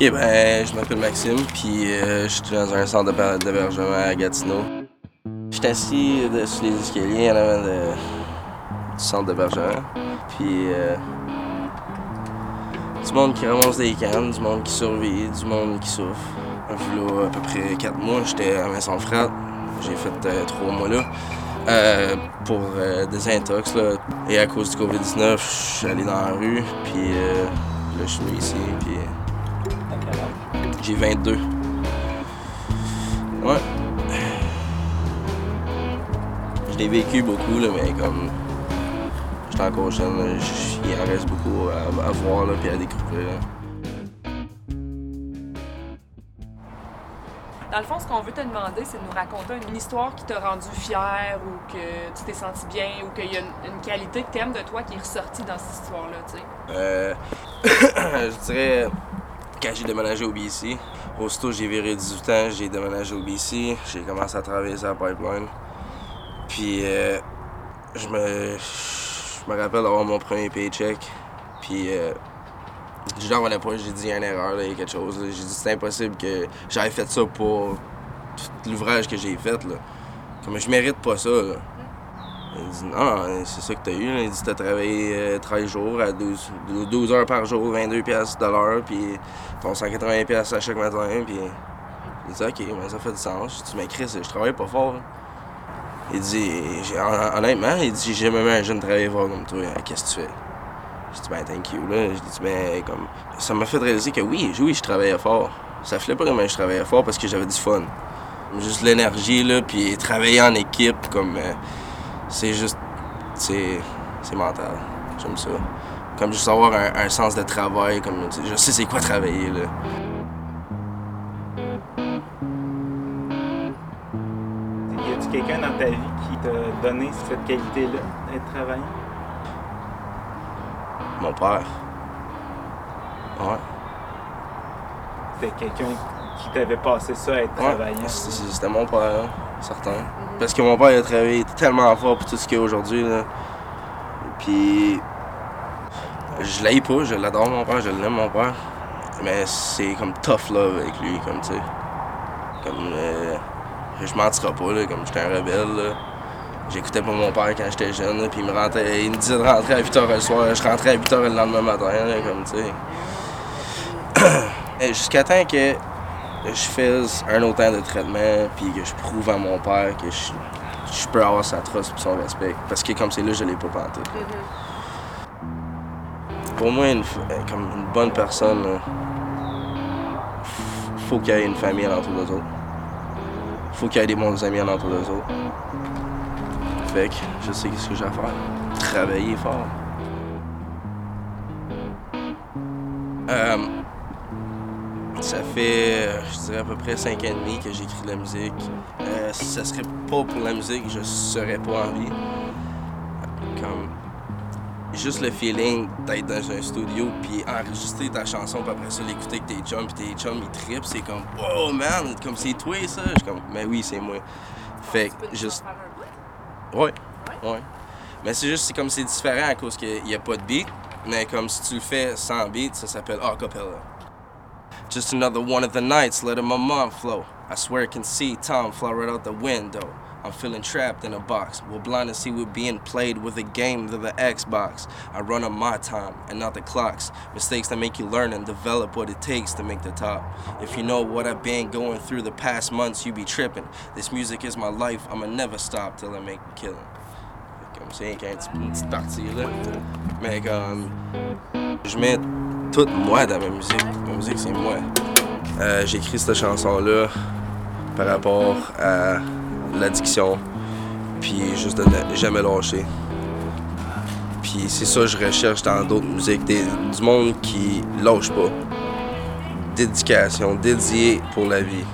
Ben, je m'appelle Maxime, puis euh, je suis dans un centre d'hébergement à Gatineau. Je suis assis de, sur les escaliers en avant du centre d'hébergement, puis euh, du monde qui ramasse des cannes, du monde qui survit, du monde qui souffre. Là, à peu près quatre mois, j'étais à Maison Frate. J'ai fait euh, trois mois là. Euh, pour euh, des intox. Et à cause du COVID-19, je suis allé dans la rue, puis euh, là, je suis venu ici, puis j'ai 22. Ouais. Je l'ai vécu beaucoup, là, mais comme j'étais encore jeune, il en reste beaucoup à, à voir là, puis à découvrir. là. Dans le fond, ce qu'on veut te demander, c'est de nous raconter une histoire qui t'a rendu fier ou que tu t'es senti bien ou qu'il y a une, une qualité que t'aimes de toi qui est ressortie dans cette histoire-là, tu sais. Euh, je dirais quand j'ai déménagé au BC. Aussitôt j'ai viré 18 ans, j'ai déménagé au BC. J'ai commencé à travailler sur la pipeline. Puis euh, je me je me rappelle d'avoir mon premier paycheck. Puis euh, je revenais pas, j'ai dit y a une erreur, là, il y a quelque chose. J'ai dit c'est impossible que j'avais fait ça pour tout l'ouvrage que j'ai fait. Là. Comme je mérite pas ça. Il dit non, c'est ça que t'as eu. là. Il dit t'as travaillé euh, 13 jours à 12, 12 heures par jour, 22 pièces de l'heure, puis ton 180 pièces à chaque matin, puis il dit ok, mais ça fait du sens. Je dis mais Chris, je travaille pas fort. Il dit honnêtement, il dit j'ai jamais jeune travailler fort comme toi. Qu'est-ce que tu fais? Je dis ben thank you là. Je dis ben comme ça m'a fait réaliser que oui, oui, je travaillais fort. Ça fait pas comment je travaillais fort parce que j'avais du fun. Juste l'énergie là, puis travailler en équipe comme euh, c'est juste. C'est. C'est mental. J'aime ça. Comme juste avoir un, un sens de travail, comme. Je sais c'est quoi travailler, là. Y a-tu quelqu'un dans ta vie qui t'a donné cette qualité-là d'être travaillant? Mon père. Ouais. C'était quelqu'un qui t'avait passé ça à être Ouais. travaillant? C'était mon père, certain. Parce que mon père a travaillé tellement fort pour tout ce qu'il a aujourd'hui. Puis. Je l'aime pas, je l'adore, mon père, je l'aime, mon père. Mais c'est comme tough love avec lui, comme, tu sais. Comme. euh, je mentirai pas, là, comme j'étais un rebelle. J'écoutais pas mon père quand j'étais jeune, puis il me, il me disait de rentrer à 8h le soir, je rentrais à 8h le lendemain matin, là, comme, tu sais. Jusqu'à temps que je fasse un autre temps de traitement, puis que je prouve à mon père que je, je peux avoir sa trust et son respect. Parce que comme c'est là, je l'ai pas panté. Pour moi, une, euh, comme une bonne personne, là, faut qu'il y ait une famille alentour d'eux autres. Faut qu'il y ait des bons amis alentour d'eux autres. Fait que je sais ce que j'ai à faire. Travailler fort. Euh, ça fait, euh, je dirais, à peu près cinq ans et demi que j'écris de la musique. Euh, si ça serait pas pour la musique, je serais pas en vie. Comme, juste le feeling d'être dans un studio puis enregistrer ta chanson puis après ça l'écouter avec tes chums puis tes chums ils trippent, c'est comme « Wow, man! Comme c'est toi, ça! » Je suis comme « Mais oui, c'est moi. » Fait que juste... Ouais, ouais. Mais c'est juste, c'est comme c'est différent à cause qu'il n'y a pas de beat. Mais comme si tu le fais sans beat, ça s'appelle acapella. Just another one of the nights, letting my mom flow. I swear I can see Tom fly right out the window. I'm feeling trapped in a box. We're blind to see we're being played with a game to the Xbox. I run on my time and not the clocks. Mistakes that make you learn and develop what it takes to make the top. If you know what I've been going through the past months, you be tripping. This music is my life. I'ma never stop till I make a killing. Comme c'est qu'un petit- une petite partie là. Mais comme je mets tout moi dans ma musique. Ma musique c'est moi. Euh, J'ai écrit cette chanson là par rapport à l'addiction, puis juste de ne jamais lâcher. Puis c'est ça que je recherche dans d'autres musiques, des- du monde qui lâche pas. Dédication, dédié pour la vie.